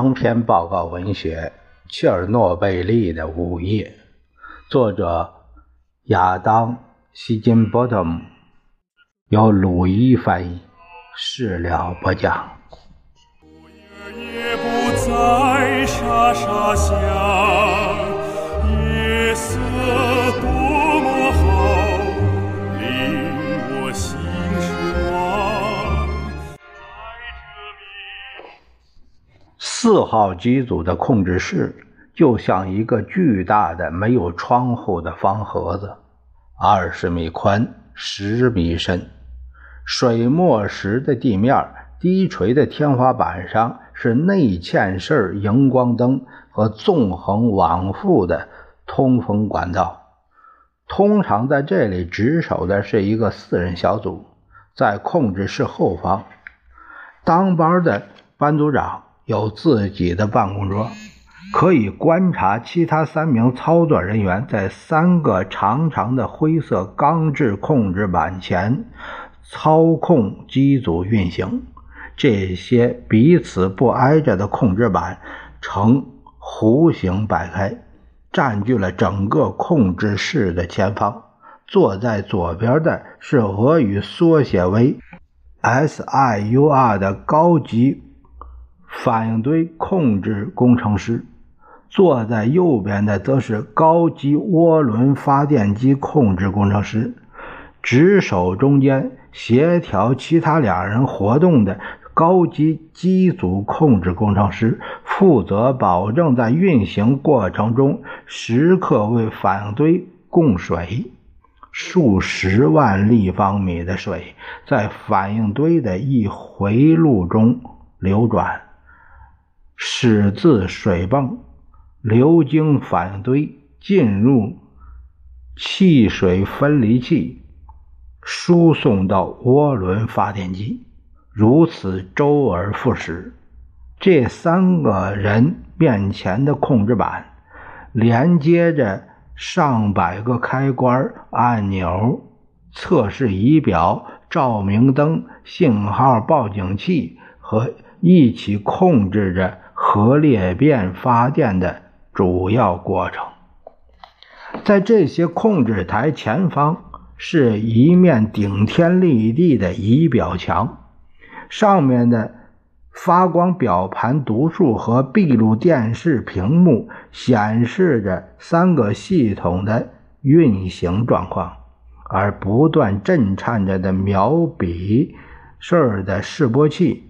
长篇报告文学《切尔诺贝利的午夜》，作者亚当·希金波特姆，由鲁伊翻译，事了播讲。也不再沙沙响，夜色四号机组的控制室就像一个巨大的没有窗户的方盒子，二十米宽，十米深。水墨石的地面，低垂的天花板上是内嵌式荧光灯和纵横往复的通风管道。通常在这里值守的是一个四人小组，在控制室后方，当班的班组长。有自己的办公桌，可以观察其他三名操作人员在三个长长的灰色钢制控制板前操控机组运行。这些彼此不挨着的控制板呈弧形摆开，占据了整个控制室的前方。坐在左边的是俄语缩写为 SIUR 的高级。反应堆控制工程师坐在右边的，则是高级涡轮发电机控制工程师。值守中间协调其他俩人活动的高级机组控制工程师，负责保证在运行过程中时刻为反应堆供水。数十万立方米的水在反应堆的一回路中流转。始自水泵流经反应堆，进入汽水分离器，输送到涡轮发电机，如此周而复始。这三个人面前的控制板连接着上百个开关、按钮、测试仪表、照明灯、信号报警器和一起控制着。核裂变发电的主要过程，在这些控制台前方是一面顶天立地的仪表墙，上面的发光表盘读数和闭路电视屏幕显示着三个系统的运行状况，而不断震颤着的描笔式的示波器。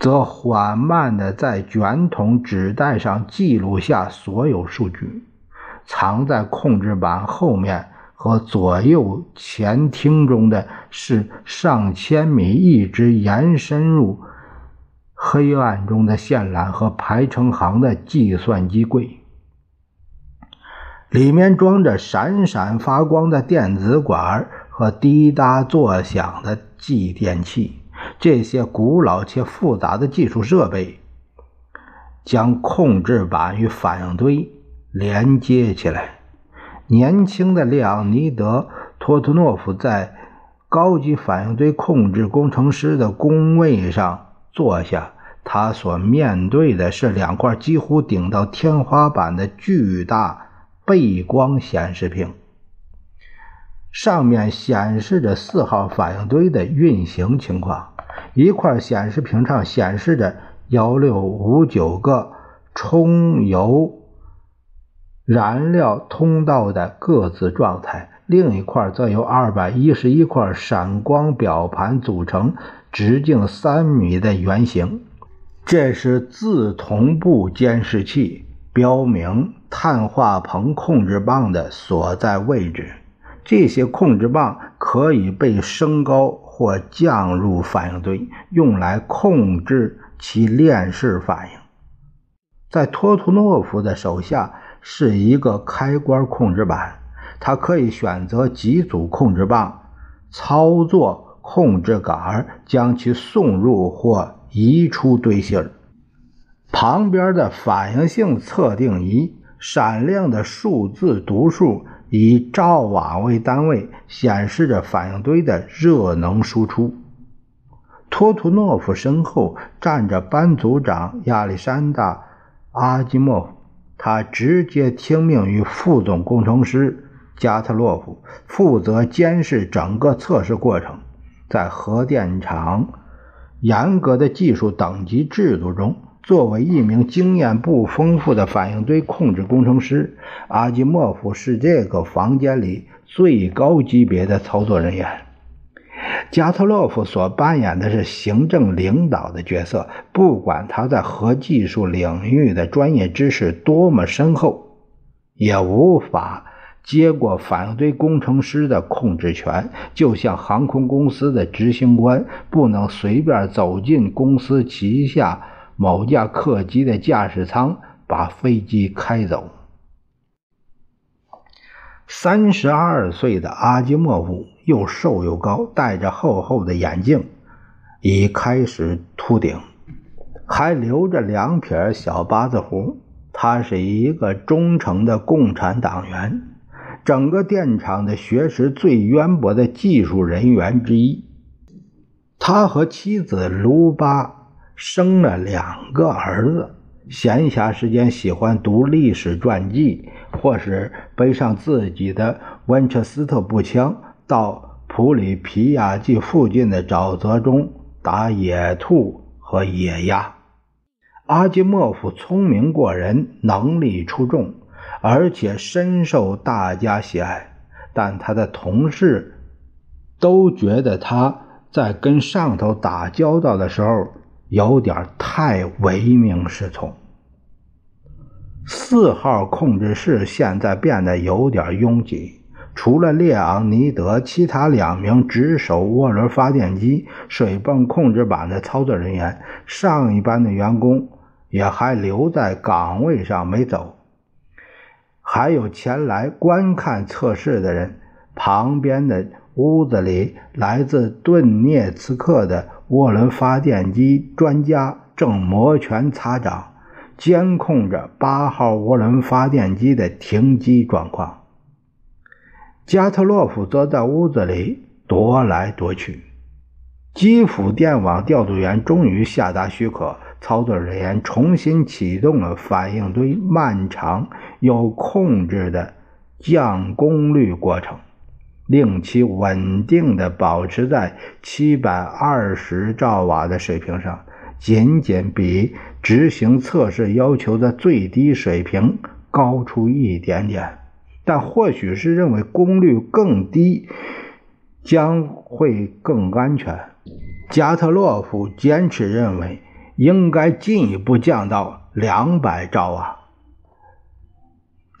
则缓慢地在卷筒纸带上记录下所有数据。藏在控制板后面和左右前厅中的是上千米一直延伸入黑暗中的线缆和排成行的计算机柜，里面装着闪闪发光的电子管和滴答作响的继电器。这些古老且复杂的技术设备将控制板与反应堆连接起来。年轻的列昂尼德·托图诺夫在高级反应堆控制工程师的工位上坐下，他所面对的是两块几乎顶到天花板的巨大背光显示屏，上面显示着四号反应堆的运行情况。一块显示屏上显示着幺六五九个充油燃料通道的各自状态，另一块则由二百一十一块闪光表盘组成，直径三米的圆形。这是自同步监视器，标明碳化硼控制棒的所在位置。这些控制棒可以被升高。或降入反应堆，用来控制其链式反应。在托图诺夫的手下是一个开关控制板，他可以选择几组控制棒，操作控制杆，将其送入或移出堆芯儿。旁边的反应性测定仪，闪亮的数字读数。以兆瓦为单位，显示着反应堆的热能输出。托图诺夫身后站着班组长亚历山大·阿基莫夫，他直接听命于副总工程师加特洛夫，负责监视整个测试过程。在核电厂严格的技术等级制度中，作为一名经验不丰富的反应堆控制工程师，阿基莫夫是这个房间里最高级别的操作人员。加特洛夫所扮演的是行政领导的角色，不管他在核技术领域的专业知识多么深厚，也无法接过反应堆工程师的控制权。就像航空公司的执行官不能随便走进公司旗下某架客机的驾驶舱，把飞机开走。三十二岁的阿基莫夫又瘦又高，戴着厚厚的眼镜，已开始秃顶，还留着两撇小八字胡。他是一个忠诚的共产党员，整个电厂的学识最渊博的技术人员之一。他和妻子卢巴生了两个儿子。闲暇时间喜欢读历史传记，或是背上自己的温彻斯特步枪，到普里皮亚季附近的沼泽中打野兔和野鸭。阿基莫夫聪明过人，能力出众，而且深受大家喜爱，但他的同事都觉得他在跟上头打交道的时候有点太唯命是从。四号控制室现在变得有点拥挤，除了列昂尼德，其他两名值守涡轮发电机、水泵控制板的操作人员，上一班的员工也还留在岗位上没走。还有前来观看测试的人。旁边的屋子里，来自顿涅茨克的涡轮发电机专家正摩拳擦掌。监控着八号涡轮发电机的停机状况。加特洛夫则在屋子里踱来踱去。基辅电网调度员终于下达许可，操作人员重新启动了反应堆漫长又控制的降功率过程，令其稳定的保持在七百二十兆瓦的水平上。仅仅比执行测试要求的最低水平高出一点点，但或许是认为功率更低将会更安全。加特洛夫坚持认为应该进一步降到两百兆瓦。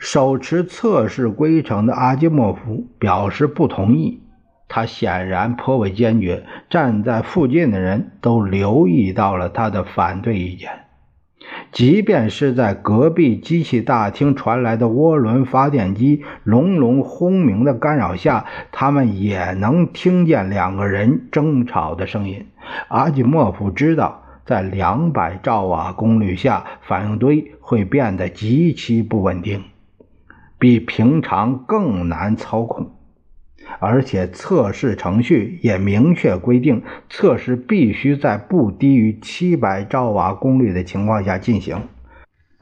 手持测试规程的阿基莫夫表示不同意。他显然颇为坚决，站在附近的人都留意到了他的反对意见。即便是在隔壁机器大厅传来的涡轮发电机隆隆轰鸣的干扰下，他们也能听见两个人争吵的声音。阿基莫夫知道，在两百兆瓦功率下，反应堆会变得极其不稳定，比平常更难操控。而且测试程序也明确规定，测试必须在不低于七百兆瓦功率的情况下进行。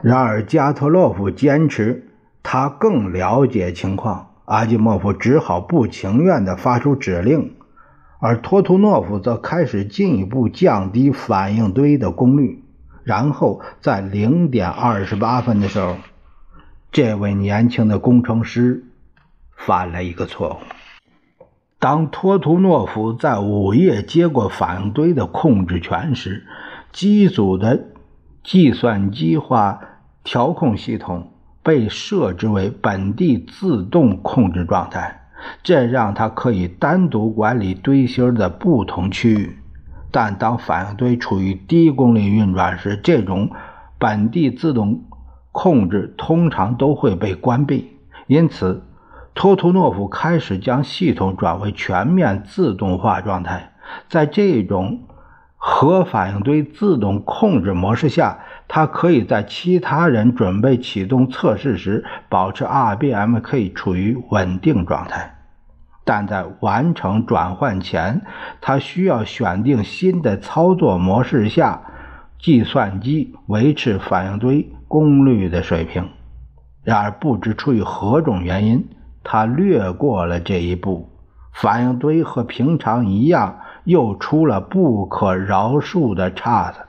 然而，加特洛夫坚持他更了解情况，阿基莫夫只好不情愿地发出指令，而托图诺夫则开始进一步降低反应堆的功率。然后，在零点二十八分的时候，这位年轻的工程师犯了一个错误。当托图诺夫在午夜接过反应堆的控制权时，机组的计算机化调控系统被设置为本地自动控制状态，这让他可以单独管理堆芯的不同区域。但当反应堆处于低功率运转时，这种本地自动控制通常都会被关闭，因此。托图诺夫开始将系统转为全面自动化状态。在这种核反应堆自动控制模式下，它可以在其他人准备启动测试时，保持 RBMK 处于稳定状态。但在完成转换前，它需要选定新的操作模式下，计算机维持反应堆功率的水平。然而，不知出于何种原因，他略过了这一步。反应堆和平常一样，又出了不可饶恕的岔子。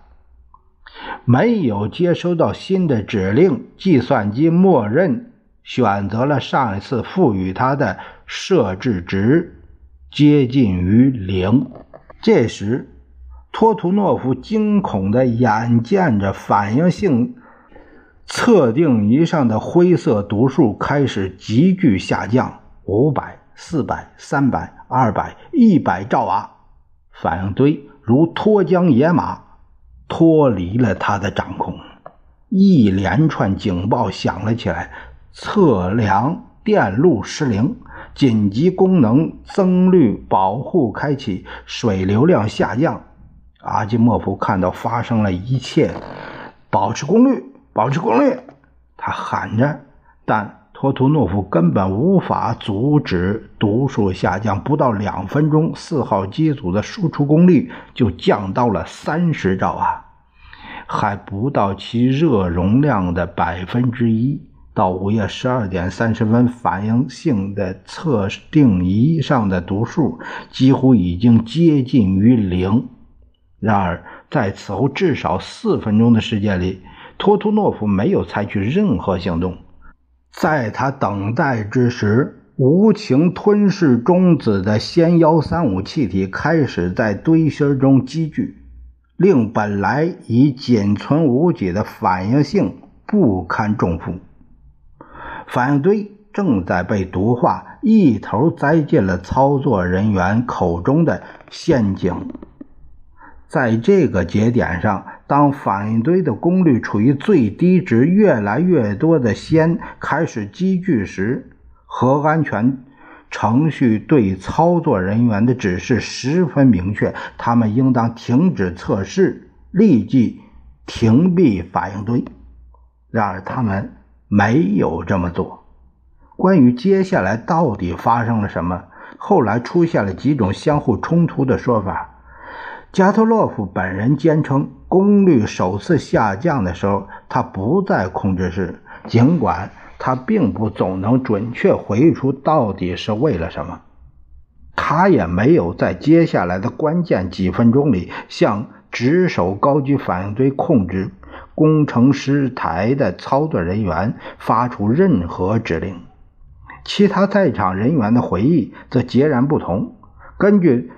没有接收到新的指令，计算机默认选择了上一次赋予它的。设置值接近于零。这时，托图诺夫惊恐地眼见着反应性测定仪上的灰色读数开始急剧下降：五百、四百、三百、二百、一百兆瓦。反应堆如脱缰野马，脱离了他的掌控。一连串警报响了起来，测量电路失灵。紧急功能增率保护开启，水流量下降。阿基莫夫看到发生了一切，保持功率，保持功率，他喊着。但托图诺夫根本无法阻止读数下降。不到两分钟，四号机组的输出功率就降到了三十兆瓦，还不到其热容量的百分之一。到午夜十二点三十分，反应性的测定仪上的读数几乎已经接近于零。然而，在此后至少四分钟的时间里，托图诺夫没有采取任何行动。在他等待之时，无情吞噬中子的氙幺三五气体开始在堆芯中积聚，令本来已仅存无几的反应性不堪重负。反应堆正在被毒化，一头栽进了操作人员口中的陷阱。在这个节点上，当反应堆的功率处于最低值，越来越多的氙开始积聚时，核安全程序对操作人员的指示十分明确：他们应当停止测试，立即停闭反应堆。然而，他们。没有这么做。关于接下来到底发生了什么，后来出现了几种相互冲突的说法。加特洛夫本人坚称，功率首次下降的时候，他不在控制室，尽管他并不总能准确回忆出到底是为了什么。他也没有在接下来的关键几分钟里向值守高级反应堆控制。工程师台的操作人员发出任何指令，其他在场人员的回忆则截然不同。根据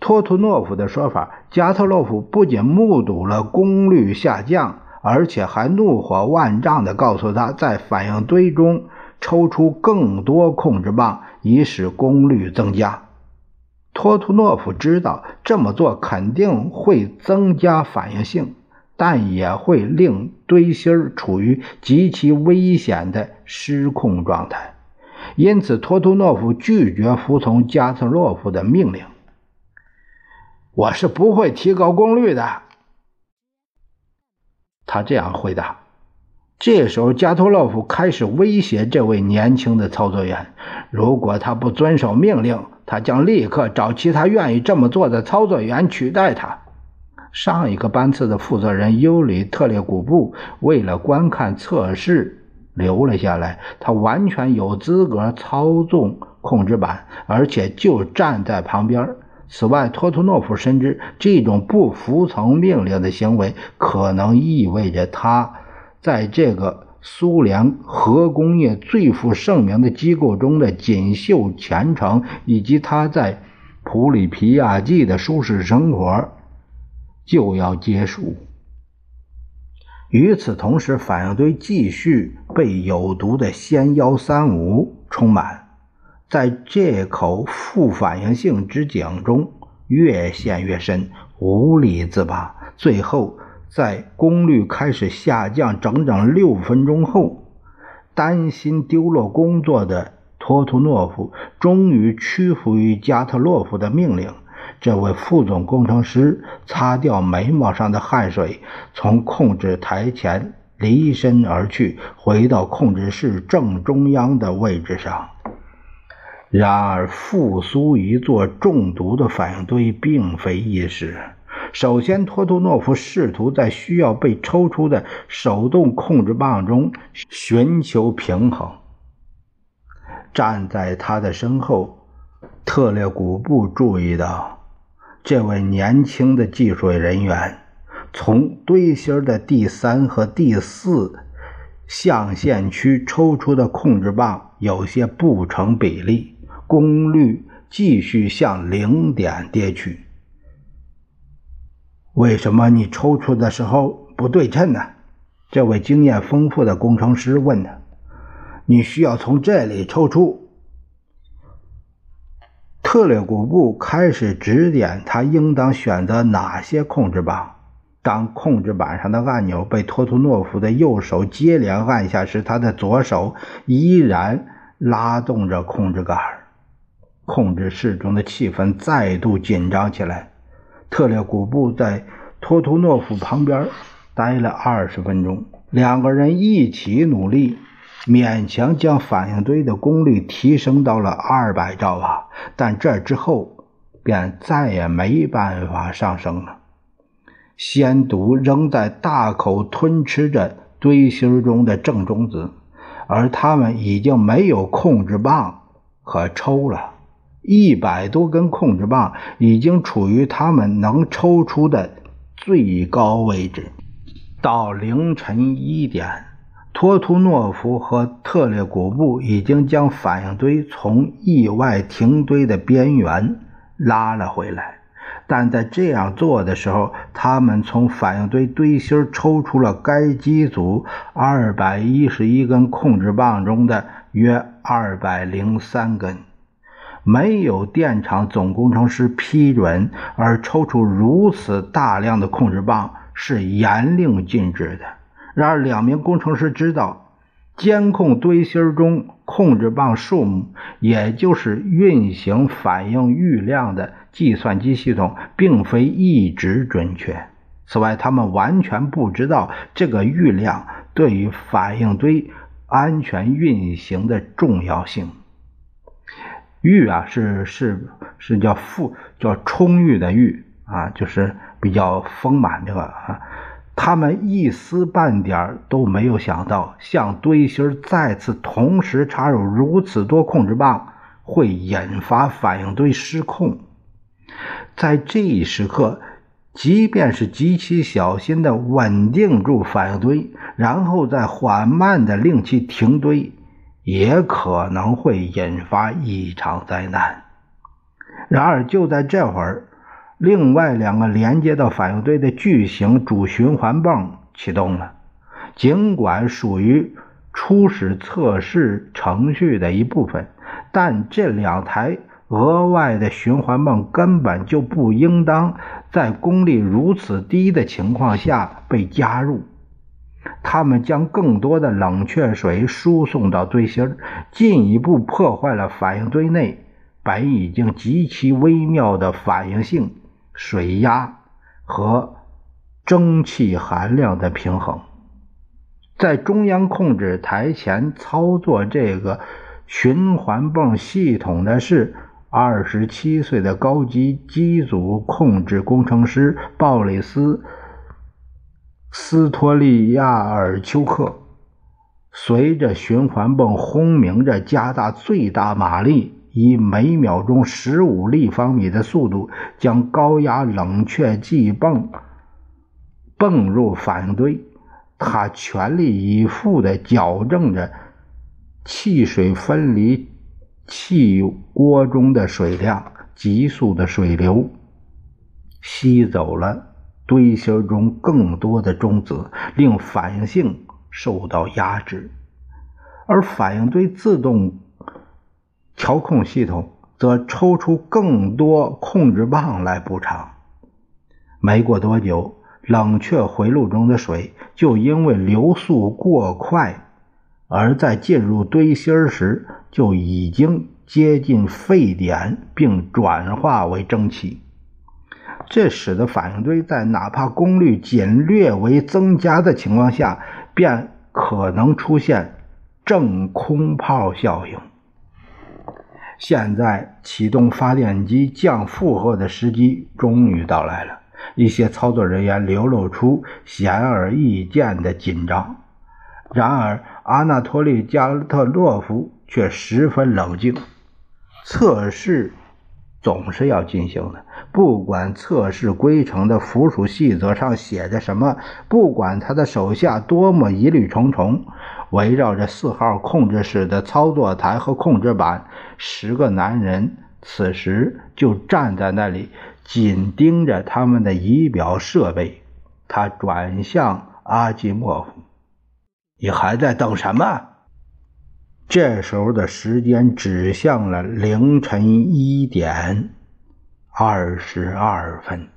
托图诺夫的说法，加特洛夫不仅目睹了功率下降，而且还怒火万丈地告诉他，在反应堆中抽出更多控制棒，以使功率增加。托图诺夫知道这么做肯定会增加反应性。但也会令堆芯处于极其危险的失控状态，因此托图诺夫拒绝服从加特洛夫的命令。我是不会提高功率的，他这样回答。这时候，加托洛夫开始威胁这位年轻的操作员：如果他不遵守命令，他将立刻找其他愿意这么做的操作员取代他。上一个班次的负责人尤里特列古布为了观看测试留了下来。他完全有资格操纵控制板，而且就站在旁边。此外，托图诺夫深知这种不服从命令的行为可能意味着他在这个苏联核工业最负盛名的机构中的锦绣前程，以及他在普里皮亚季的舒适生活。就要结束。与此同时，反应堆继续被有毒的氙幺三五充满，在这口副反应性之井中越陷越深，无力自拔。最后，在功率开始下降整整六分钟后，担心丢落工作的托图诺夫终于屈服于加特洛夫的命令。这位副总工程师擦掉眉毛上的汗水，从控制台前离身而去，回到控制室正中央的位置上。然而，复苏一座中毒的反应堆并非易事。首先，托图诺夫试图在需要被抽出的手动控制棒中寻求平衡。站在他的身后，特列古布注意到，这位年轻的技术人员从堆芯的第三和第四象限区抽出的控制棒有些不成比例。功率继续向零点跌去。为什么你抽出的时候不对称呢？这位经验丰富的工程师问他。你需要从这里抽出。特列古布开始指点他应当选择哪些控制棒。当控制板上的按钮被托图诺夫的右手接连按下时，他的左手依然拉动着控制杆。控制室中的气氛再度紧张起来。特列古布在托图诺夫旁边待了二十分钟，两个人一起努力，勉强将反应堆的功率提升到了二百兆瓦。但这之后便再也没办法上升了。仙毒仍在大口吞吃着堆芯中的正中子，而他们已经没有控制棒可抽了。一百多根控制棒已经处于他们能抽出的最高位置。到凌晨一点，托图诺夫和特列古布已经将反应堆从意外停堆的边缘拉了回来。但在这样做的时候，他们从反应堆堆芯抽出了该机组二百一十一根控制棒中的约二百零三根。没有电厂总工程师批准而抽出如此大量的控制棒是严令禁止的。然而，两名工程师知道，监控堆芯中控制棒数目，也就是运行反应预量的计算机系统，并非一直准确。此外，他们完全不知道这个预量对于反应堆安全运行的重要性。裕啊，是是是叫富，叫充裕的裕啊，就是比较丰满这个啊。他们一丝半点都没有想到，向堆芯再次同时插入如此多控制棒，会引发反应堆失控。在这一时刻，即便是极其小心的稳定住反应堆，然后再缓慢的令其停堆。也可能会引发一场灾难。然而，就在这会儿，另外两个连接到反应堆的巨型主循环泵启动了。尽管属于初始测试程序的一部分，但这两台额外的循环泵根本就不应当在功率如此低的情况下被加入。他们将更多的冷却水输送到堆芯进一步破坏了反应堆内本已经极其微妙的反应性、水压和蒸汽含量的平衡。在中央控制台前操作这个循环泵系统的是二十七岁的高级机组控制工程师鲍里斯。斯托利亚尔丘克随着循环泵轰鸣着，加大最大马力，以每秒钟十五立方米的速度将高压冷却剂泵泵入反应堆。他全力以赴地矫正着汽水分离气锅中的水量，急速的水流吸走了。堆芯中更多的中子令反应性受到压制，而反应堆自动调控系统则抽出更多控制棒来补偿。没过多久，冷却回路中的水就因为流速过快，而在进入堆芯时就已经接近沸点，并转化为蒸汽。这使得反应堆在哪怕功率仅略微增加的情况下，便可能出现正空泡效应。现在启动发电机降负荷的时机终于到来了。一些操作人员流露出显而易见的紧张，然而阿纳托利·加特洛夫却十分冷静。测试总是要进行的，不管测试规程的附属细则上写着什么，不管他的手下多么疑虑重重。围绕着四号控制室的操作台和控制板，十个男人此时就站在那里，紧盯着他们的仪表设备。他转向阿基莫夫：“你还在等什么？”这时候的时间指向了凌晨一点二十二分。